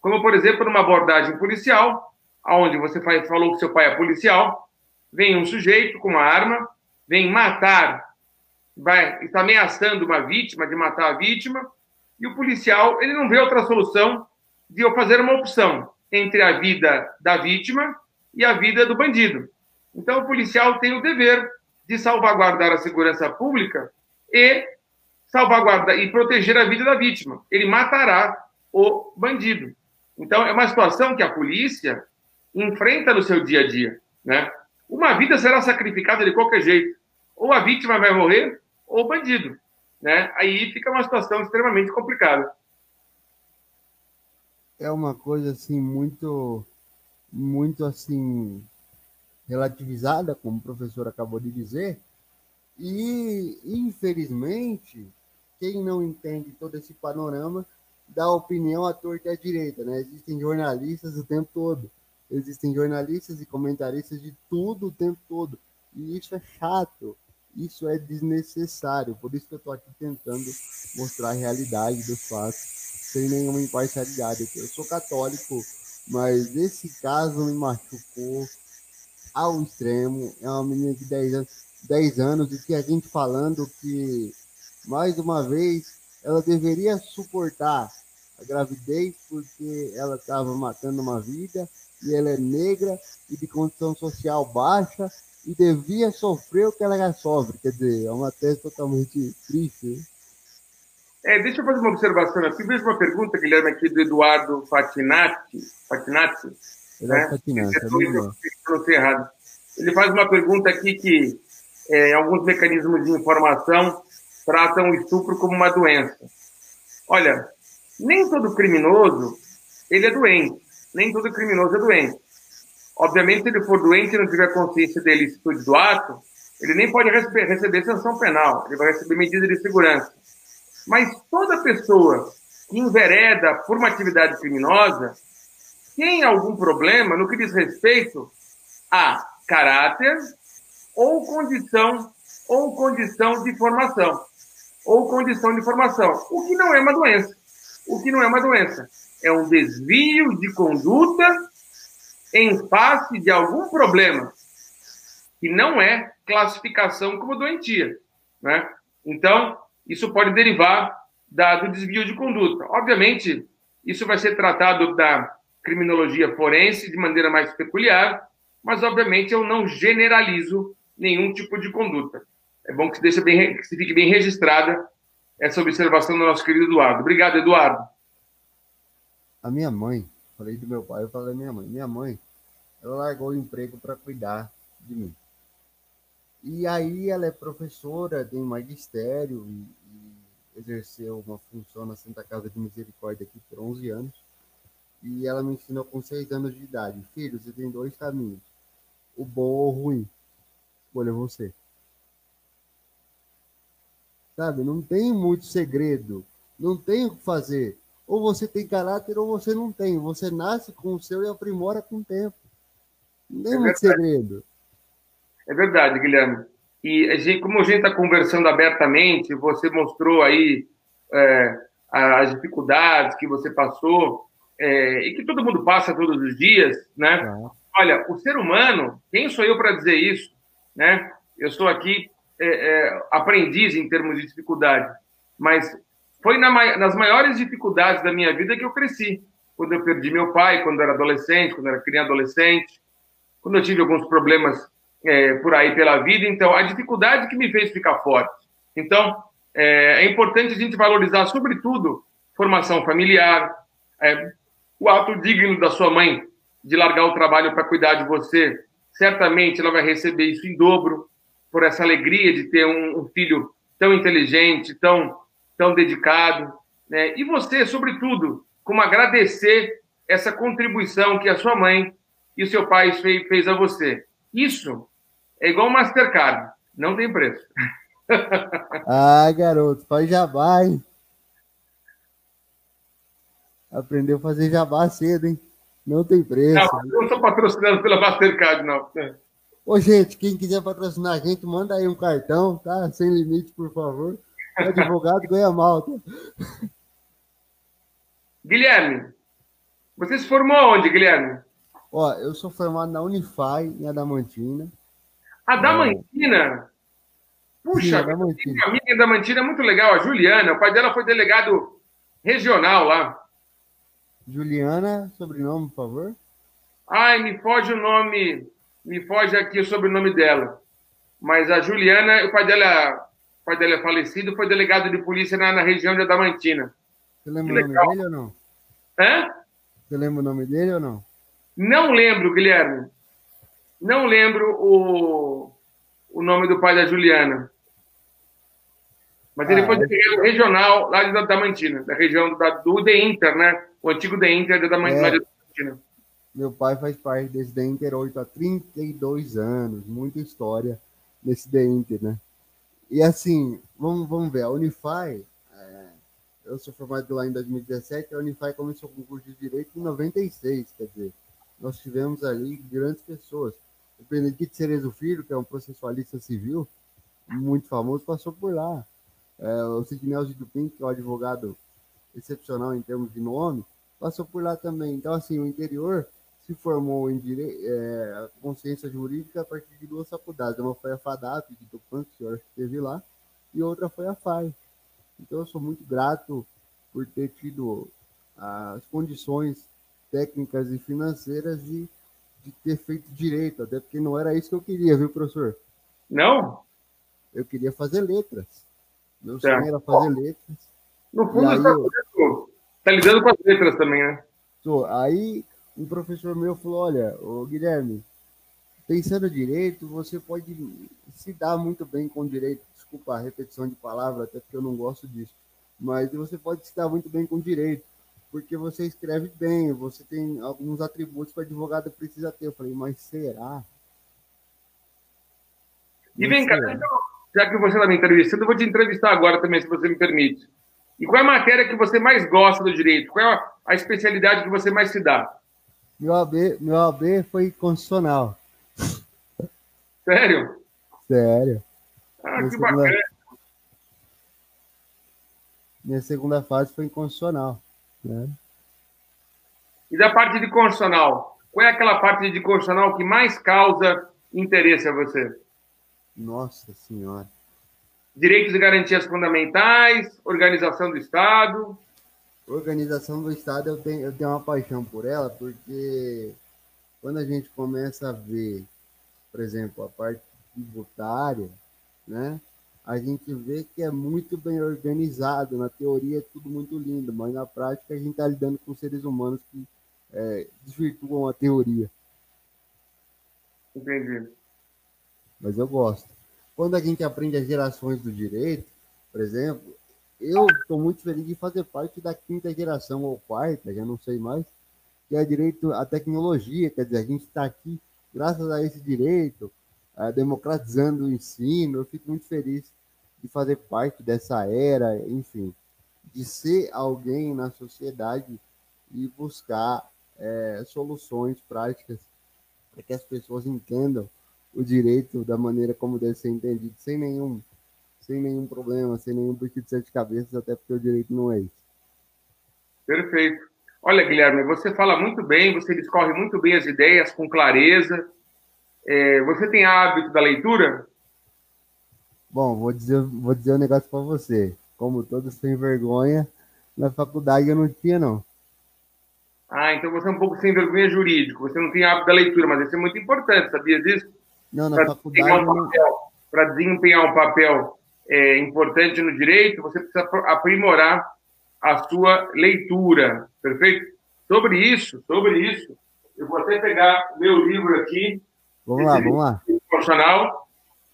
Como, por exemplo, numa abordagem policial, onde você falou que seu pai é policial, vem um sujeito com uma arma, vem matar vai está ameaçando uma vítima de matar a vítima e o policial ele não vê outra solução de eu fazer uma opção entre a vida da vítima e a vida do bandido. Então o policial tem o dever de salvaguardar a segurança pública e salvaguardar e proteger a vida da vítima. Ele matará o bandido. Então é uma situação que a polícia enfrenta no seu dia a dia, né? Uma vida será sacrificada de qualquer jeito. Ou a vítima vai morrer, ou bandido. Né? Aí fica uma situação extremamente complicada. É uma coisa assim muito, muito assim relativizada, como o professor acabou de dizer, e infelizmente quem não entende todo esse panorama dá opinião à torta e à direita, né? Existem jornalistas o tempo todo, existem jornalistas e comentaristas de tudo o tempo todo, e isso é chato, Isso é desnecessário, por isso que eu estou aqui tentando mostrar a realidade dos fatos, sem nenhuma imparcialidade. Eu sou católico, mas esse caso me machucou ao extremo. É uma menina de 10 anos, 10 anos e que a gente falando que, mais uma vez, ela deveria suportar a gravidez porque ela estava matando uma vida e ela é negra e de condição social baixa e devia sofrer o que ela já sofre. Quer dizer, é uma tese totalmente triste. É, deixa eu fazer uma observação aqui. Veja uma pergunta, Guilherme, aqui do Eduardo Fatinati. Fatinati Eduardo né? Fatinati, é errado. Ele faz uma pergunta aqui que é, alguns mecanismos de informação tratam o estupro como uma doença. Olha, nem todo criminoso ele é doente. Nem todo criminoso é doente. Obviamente, se ele for doente e não tiver consciência da ilicitude do ato, ele nem pode receber sanção penal, ele vai receber medida de segurança. Mas toda pessoa que envereda por uma atividade criminosa tem algum problema no que diz respeito a caráter ou condição ou condição de formação ou condição de formação, o que não é uma doença. O que não é uma doença é um desvio de conduta em face de algum problema, que não é classificação como doentia. Né? Então, isso pode derivar da, do desvio de conduta. Obviamente, isso vai ser tratado da criminologia forense de maneira mais peculiar, mas, obviamente, eu não generalizo nenhum tipo de conduta. É bom que, deixe bem, que se fique bem registrada essa observação do nosso querido Eduardo. Obrigado, Eduardo. A minha mãe, falei do meu pai, eu falei da minha mãe. Minha mãe, ela largou o emprego para cuidar de mim. E aí ela é professora, tem magistério e, e exerceu uma função na Santa Casa de Misericórdia aqui por 11 anos. E ela me ensinou com 6 anos de idade. Filho, você tem dois caminhos. O bom ou o ruim. Escolha você. Sabe? Não tem muito segredo. Não tem o que fazer. Ou você tem caráter ou você não tem. Você nasce com o seu e aprimora com o tempo. Não é muito segredo. É verdade, Guilherme. E a gente, como a gente está conversando abertamente, você mostrou aí é, as dificuldades que você passou é, e que todo mundo passa todos os dias, né? É. Olha, o ser humano, quem sou eu para dizer isso, né? Eu sou aqui é, é, aprendiz em termos de dificuldade, mas foi na, nas maiores dificuldades da minha vida que eu cresci. Quando eu perdi meu pai, quando eu era adolescente, quando eu era criança adolescente, quando eu tive alguns problemas é, por aí pela vida. Então, a dificuldade que me fez ficar forte. Então, é, é importante a gente valorizar, sobretudo, formação familiar, é, o ato digno da sua mãe de largar o trabalho para cuidar de você. Certamente ela vai receber isso em dobro por essa alegria de ter um, um filho tão inteligente, tão, tão dedicado. Né? E você, sobretudo, como agradecer essa contribuição que a sua mãe e o seu pai fez, fez a você. Isso é igual Mastercard, não tem preço. ah, garoto, faz jabá, hein? Aprendeu a fazer jabá cedo, hein? Não tem preço. Não, eu não sou patrocinado pela Mastercard, não. Ô, gente, quem quiser patrocinar a gente, manda aí um cartão, tá? Sem limite, por favor. O advogado ganha mal. Guilherme, você se formou onde, Guilherme? Ó, eu sou formado na Unify, em Adamantina. Adamantina? É. Puxa, Adamantina. minha amiga Adamantina é muito legal, a Juliana. O pai dela foi delegado regional lá. Juliana, sobrenome, por favor. Ai, me foge o nome, me foge aqui o sobrenome dela. Mas a Juliana, o pai dela, o pai dela é falecido, foi delegado de polícia na, na região de Adamantina. Você lembra o nome dele ou não? Hã? Você lembra o nome dele ou não? Não lembro, Guilherme. Não lembro o, o nome do pai da Juliana. Mas ele ah, foi delegado é... regional lá de Damantina, da região da, do The Inter, né? O antigo The Inter da Damantina. É. Meu pai faz parte desse The Inter 8 há 32 anos. Muita história nesse The Inter, né? E assim, vamos, vamos ver, a Unify, é, eu sou formado lá em 2017, a Unify começou com o curso de Direito em 96, quer dizer, nós tivemos ali grandes pessoas. O Benedito Cerezo Filho, que é um processualista civil, muito famoso, passou por lá. É, o Sidney de Dupin, que é um advogado excepcional em termos de nome, passou por lá também. Então, assim, o interior se formou em dire... é, consciência jurídica a partir de duas faculdades. Uma foi a FADAP, de Tupã, que o senhor esteve lá, e outra foi a FAI. Então, eu sou muito grato por ter tido as condições técnicas e financeiras de, de ter feito direito, até porque não era isso que eu queria, viu, professor? Não? Eu queria fazer letras. Meu certo. sonho era fazer letras. No fundo, você está tá lidando com as letras também, né? Aí um professor meu falou: olha, o Guilherme, pensando direito, você pode se dar muito bem com direito. Desculpa a repetição de palavra, até porque eu não gosto disso. Mas você pode se dar muito bem com direito, porque você escreve bem, você tem alguns atributos que o advogado precisa ter. Eu falei, mas será? E vem cá, então, já que você está me entrevistando, eu vou te entrevistar agora também, se você me permite. E qual é a matéria que você mais gosta do direito? Qual é a especialidade que você mais se dá? Meu AB, meu AB foi constitucional. Sério? Sério. Ah, minha que segunda, bacana. Minha segunda fase foi em constitucional. Né? E da parte de constitucional? Qual é aquela parte de constitucional que mais causa interesse a você? Nossa Senhora. Direitos e garantias fundamentais, organização do Estado. Organização do Estado, eu tenho, eu tenho uma paixão por ela, porque quando a gente começa a ver, por exemplo, a parte tributária, né? A gente vê que é muito bem organizado. Na teoria é tudo muito lindo, mas na prática a gente está lidando com seres humanos que é, desvirtuam a teoria. Entendi mas eu gosto. Quando a gente aprende as gerações do direito, por exemplo, eu estou muito feliz de fazer parte da quinta geração ou quarta, já não sei mais, que é direito à tecnologia, quer dizer, a gente está aqui graças a esse direito, uh, democratizando o ensino, eu fico muito feliz de fazer parte dessa era, enfim, de ser alguém na sociedade e buscar é, soluções práticas para que as pessoas entendam o direito da maneira como deve ser entendido, sem nenhum, sem nenhum problema, sem nenhum bicho de sete cabeças, até porque o direito não é isso. Perfeito. Olha, Guilherme, você fala muito bem, você discorre muito bem as ideias com clareza. É, você tem hábito da leitura? Bom, vou dizer, vou dizer um negócio para você. Como todos sem vergonha, na faculdade eu não tinha, não. Ah, então você é um pouco sem vergonha jurídico. Você não tem hábito da leitura, mas isso é muito importante, sabia disso? Não, na faculdade. Um Para desempenhar um papel é, importante no direito, você precisa aprimorar a sua leitura, perfeito? Sobre isso, sobre isso, eu vou até pegar meu livro aqui. Vamos lá, vamos lá. Profissional,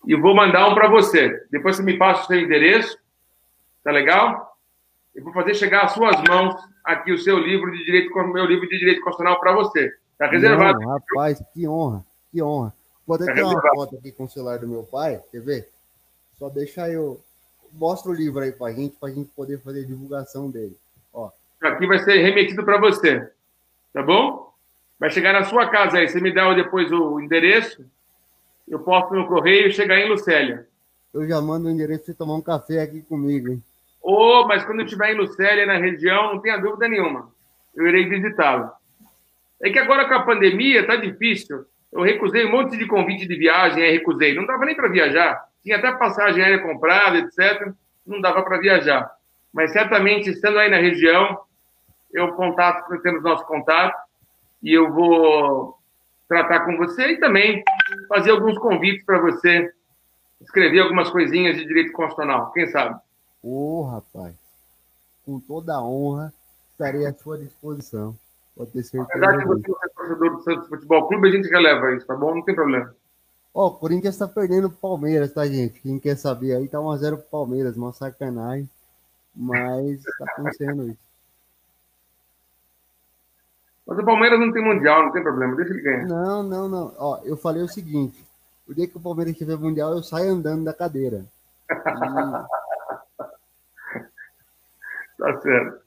e vou mandar um para você. Depois você me passa o seu endereço, tá legal? Eu vou fazer chegar às suas mãos aqui o seu livro de direito, meu livro de direito constitucional para você. Tá reservado. Não, rapaz, que honra, que honra. Vou até ter uma foto aqui com o celular do meu pai, quer ver? Só deixa eu. Mostra o livro aí pra gente, pra gente poder fazer divulgação dele. Ó. Aqui vai ser remetido para você. Tá bom? Vai chegar na sua casa aí. Você me dá depois o endereço. Eu posto no correio e chegar em Lucélia. Eu já mando o endereço pra você tomar um café aqui comigo, hein? Ô, oh, mas quando eu estiver em Lucélia, na região, não tenha dúvida nenhuma. Eu irei visitá-lo. É que agora com a pandemia tá difícil. Eu recusei um monte de convite de viagem, aí recusei. Não dava nem para viajar. Tinha até passagem aérea comprada, etc. Não dava para viajar. Mas certamente, estando aí na região, eu contato, temos nosso contato, e eu vou tratar com você e também fazer alguns convites para você escrever algumas coisinhas de direito constitucional. Quem sabe? Ô, oh, rapaz, com toda a honra, estarei à sua disposição. Pode ter certeza. Apesar de você ser torcedor do Santos Futebol Clube, a gente releva isso, tá bom? Não tem problema. Ó, o Corinthians tá perdendo o Palmeiras, tá, gente? Quem quer saber aí, tá 1x0 pro Palmeiras, uma sacanagem. Mas tá acontecendo isso. Mas o Palmeiras não tem mundial, não tem problema, deixa ele ganhar. Não, não, não. Ó, eu falei o seguinte: o dia que o Palmeiras tiver mundial, eu saio andando da cadeira. E... tá certo.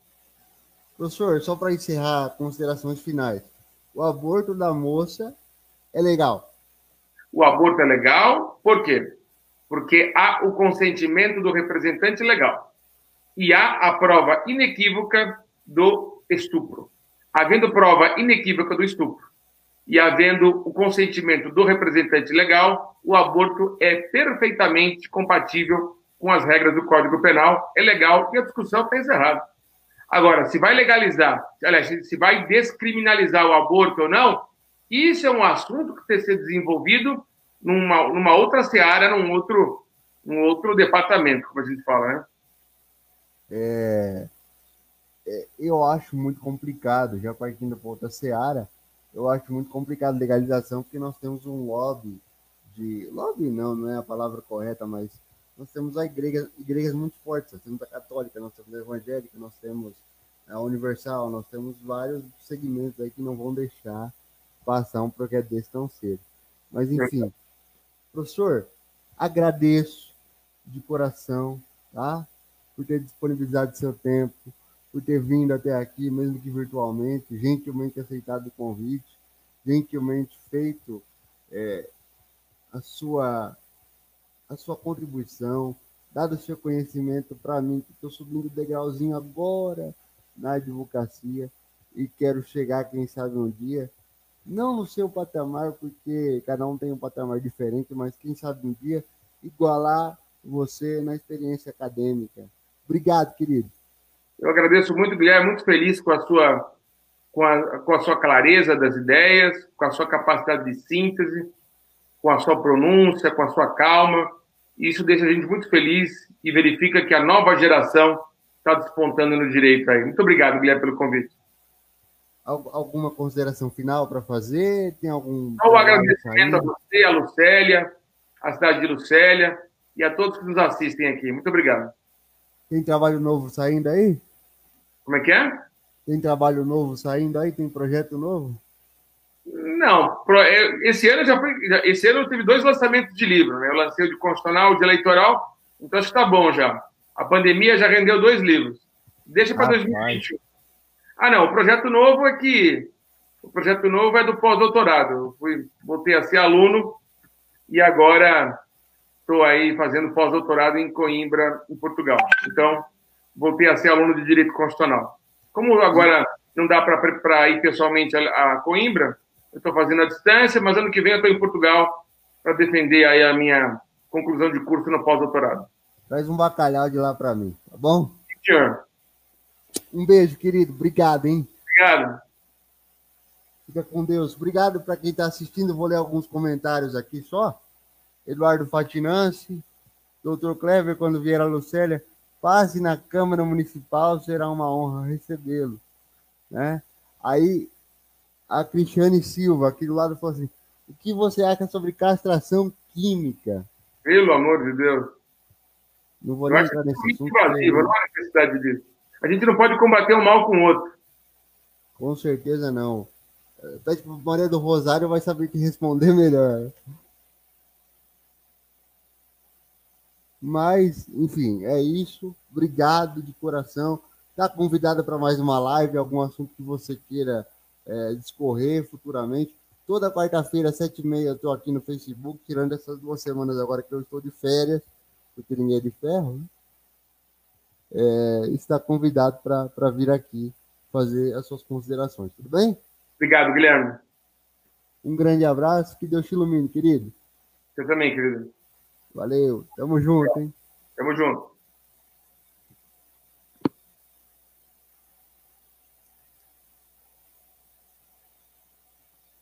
Professor, só para encerrar considerações finais. O aborto da moça é legal. O aborto é legal, por quê? porque há o consentimento do representante legal e há a prova inequívoca do estupro. Havendo prova inequívoca do estupro e havendo o consentimento do representante legal, o aborto é perfeitamente compatível com as regras do Código Penal, é legal e a discussão está encerrada. Agora, se vai legalizar, aliás, se vai descriminalizar o aborto ou não, isso é um assunto que tem que ser desenvolvido numa, numa outra seara, num outro, num outro departamento, como a gente fala, né? É, é, eu acho muito complicado, já partindo para outra seara, eu acho muito complicado legalização, porque nós temos um lobby de. Lobby não, não é a palavra correta, mas nós temos a igreja, igrejas muito fortes. Nós temos a católica, nós temos a evangélica, nós temos a universal, nós temos vários segmentos aí que não vão deixar passar um projeto desse tão cedo. Mas, enfim, professor, agradeço de coração, tá? Por ter disponibilizado seu tempo, por ter vindo até aqui, mesmo que virtualmente, gentilmente aceitado o convite, gentilmente feito é, a sua a sua contribuição, dado o seu conhecimento para mim, que estou subindo degrauzinho agora na advocacia e quero chegar, quem sabe, um dia, não no seu patamar, porque cada um tem um patamar diferente, mas quem sabe um dia igualar você na experiência acadêmica. Obrigado, querido. Eu agradeço muito, Guilherme, muito feliz com a sua com a, com a sua clareza das ideias, com a sua capacidade de síntese, com a sua pronúncia, com a sua calma. Isso deixa a gente muito feliz e verifica que a nova geração está despontando no direito aí. Muito obrigado, Guilherme, pelo convite. Alguma consideração final para fazer? Tem algum. Um agradecimento a você, a Lucélia, a cidade de Lucélia e a todos que nos assistem aqui. Muito obrigado. Tem trabalho novo saindo aí? Como é que é? Tem trabalho novo saindo aí? Tem projeto novo? Não, esse ano já foi, esse ano eu tive dois lançamentos de livro, né? Eu lancei o de constitucional, o de eleitoral, então acho que está bom já. A pandemia já rendeu dois livros. Deixa para 2021. Ah, não, o projeto novo é que o projeto novo é do pós-doutorado. Eu fui, voltei a ser aluno e agora estou aí fazendo pós-doutorado em Coimbra, em Portugal. Então, voltei a ser aluno de Direito Constitucional. Como agora não dá para ir pessoalmente a, a Coimbra, eu estou fazendo à distância, mas ano que vem eu estou em Portugal para defender aí a minha conclusão de curso no pós-doutorado. Traz um bacalhau de lá para mim, tá bom? Senhor. Um beijo, querido. Obrigado, hein? Obrigado. Fica com Deus. Obrigado para quem está assistindo. Vou ler alguns comentários aqui só. Eduardo Fatinanci, doutor Clever, quando vier a Lucélia, passe na Câmara Municipal, será uma honra recebê-lo. Né? Aí a Cristiane Silva, aqui do lado, falou assim: o que você acha sobre castração química? Pelo amor de Deus. Não vou nem entrar nesse assunto. Invasiva, não há necessidade disso. A gente não pode combater o mal com o outro. Com certeza não. Até tipo, Maria do Rosário vai saber que responder melhor. Mas, enfim, é isso. Obrigado de coração. Está convidada para mais uma live, algum assunto que você queira é, discorrer futuramente. Toda quarta-feira, sete e meia, eu estou aqui no Facebook, tirando essas duas semanas agora que eu estou de férias, porque ninguém é de ferro, né? É, está convidado para vir aqui fazer as suas considerações. Tudo bem? Obrigado, Guilherme. Um grande abraço, que Deus te ilumine, querido. Você também, querido. Valeu, tamo junto, hein? Tamo junto.